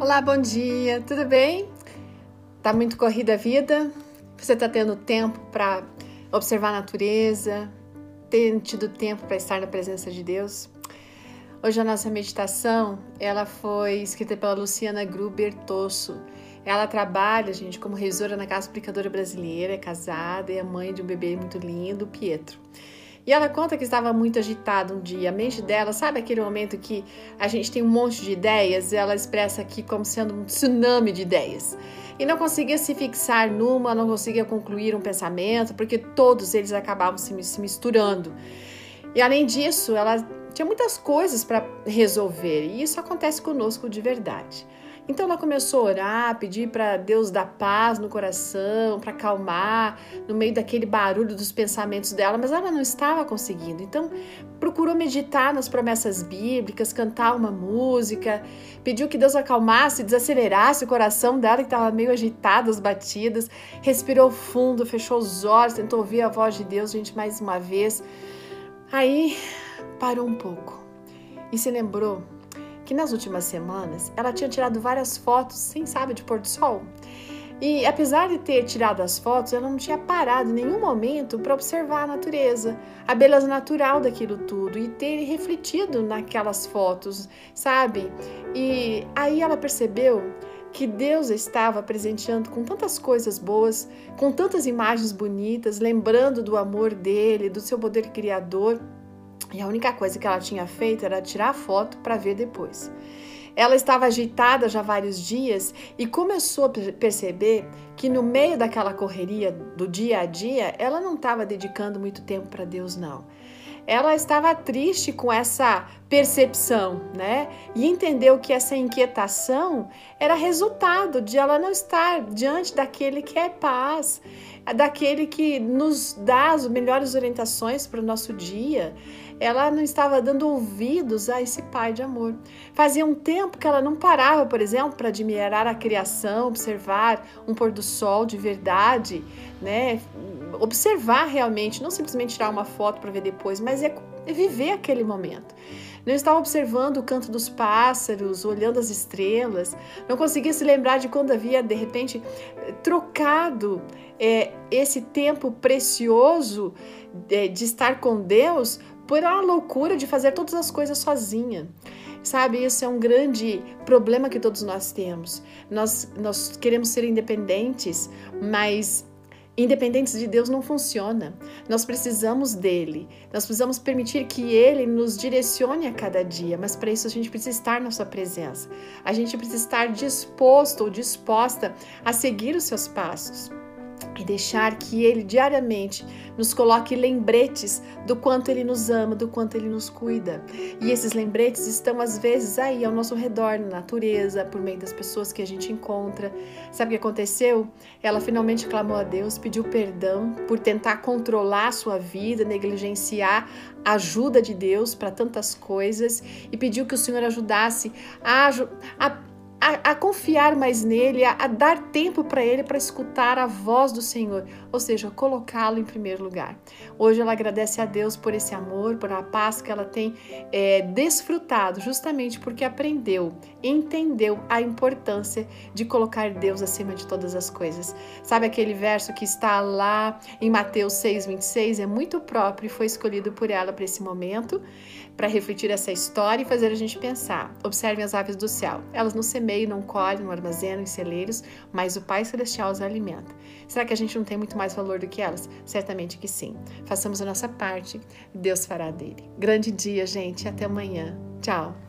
Olá, bom dia, tudo bem? Tá muito corrida a vida? Você tá tendo tempo para observar a natureza, ter tido tempo para estar na presença de Deus? Hoje a nossa meditação, ela foi escrita pela Luciana Gruber Tosso. Ela trabalha, gente, como revisora na Casa Aplicadora Brasileira, é casada e é mãe de um bebê muito lindo, Pietro. E ela conta que estava muito agitada um dia. A mente dela, sabe aquele momento que a gente tem um monte de ideias? Ela expressa aqui como sendo um tsunami de ideias. E não conseguia se fixar numa, não conseguia concluir um pensamento, porque todos eles acabavam se, se misturando. E além disso, ela tinha muitas coisas para resolver, e isso acontece conosco de verdade. Então ela começou a orar, pedir para Deus dar paz no coração, para acalmar no meio daquele barulho dos pensamentos dela, mas ela não estava conseguindo. Então procurou meditar nas promessas bíblicas, cantar uma música, pediu que Deus acalmasse, desacelerasse o coração dela que estava meio agitado, as batidas, respirou fundo, fechou os olhos, tentou ouvir a voz de Deus, gente, mais uma vez. Aí parou um pouco e se lembrou que nas últimas semanas ela tinha tirado várias fotos sem sabe de pôr do sol. E apesar de ter tirado as fotos, ela não tinha parado em nenhum momento para observar a natureza, a beleza natural daquilo tudo e ter refletido naquelas fotos, sabe? E aí ela percebeu que Deus estava presenteando com tantas coisas boas, com tantas imagens bonitas, lembrando do amor dele, do seu poder criador e a única coisa que ela tinha feito era tirar a foto para ver depois. Ela estava agitada já vários dias e começou a perceber que no meio daquela correria do dia a dia, ela não estava dedicando muito tempo para Deus, não. Ela estava triste com essa percepção, né? E entendeu que essa inquietação era resultado de ela não estar diante daquele que é paz, daquele que nos dá as melhores orientações para o nosso dia ela não estava dando ouvidos a esse pai de amor. Fazia um tempo que ela não parava, por exemplo, para admirar a criação, observar um pôr do sol de verdade, né? Observar realmente, não simplesmente tirar uma foto para ver depois, mas é, é viver aquele momento. Não estava observando o canto dos pássaros, olhando as estrelas, não conseguia se lembrar de quando havia, de repente, trocado é, esse tempo precioso de, é, de estar com Deus por a loucura de fazer todas as coisas sozinha. Sabe, isso é um grande problema que todos nós temos. Nós, nós queremos ser independentes, mas independentes de Deus não funciona. Nós precisamos dele. Nós precisamos permitir que ele nos direcione a cada dia, mas para isso a gente precisa estar na sua presença. A gente precisa estar disposto ou disposta a seguir os seus passos e deixar que Ele diariamente nos coloque lembretes do quanto Ele nos ama, do quanto Ele nos cuida. E esses lembretes estão às vezes aí ao nosso redor, na natureza, por meio das pessoas que a gente encontra. Sabe o que aconteceu? Ela finalmente clamou a Deus, pediu perdão por tentar controlar a sua vida, negligenciar a ajuda de Deus para tantas coisas e pediu que o Senhor ajudasse a, a a, a, confiar mais nele, a, a dar tempo para ele para escutar a voz do Senhor, ou seja, colocá-lo em primeiro lugar. Hoje ela agradece a Deus por esse amor, por a paz que ela tem é, desfrutado, justamente porque aprendeu, entendeu a importância de colocar Deus acima de todas as coisas. Sabe aquele verso que está lá em Mateus 6,26? É muito próprio e foi escolhido por ela para esse momento, para refletir essa história e fazer a gente pensar. Observem as aves do céu, elas não semeiam semeio, não colhe, não armazenam em celeiros, mas o Pai Celestial os alimenta. Será que a gente não tem muito mais valor do que elas? Certamente que sim. Façamos a nossa parte, Deus fará dele. Grande dia, gente, até amanhã. Tchau.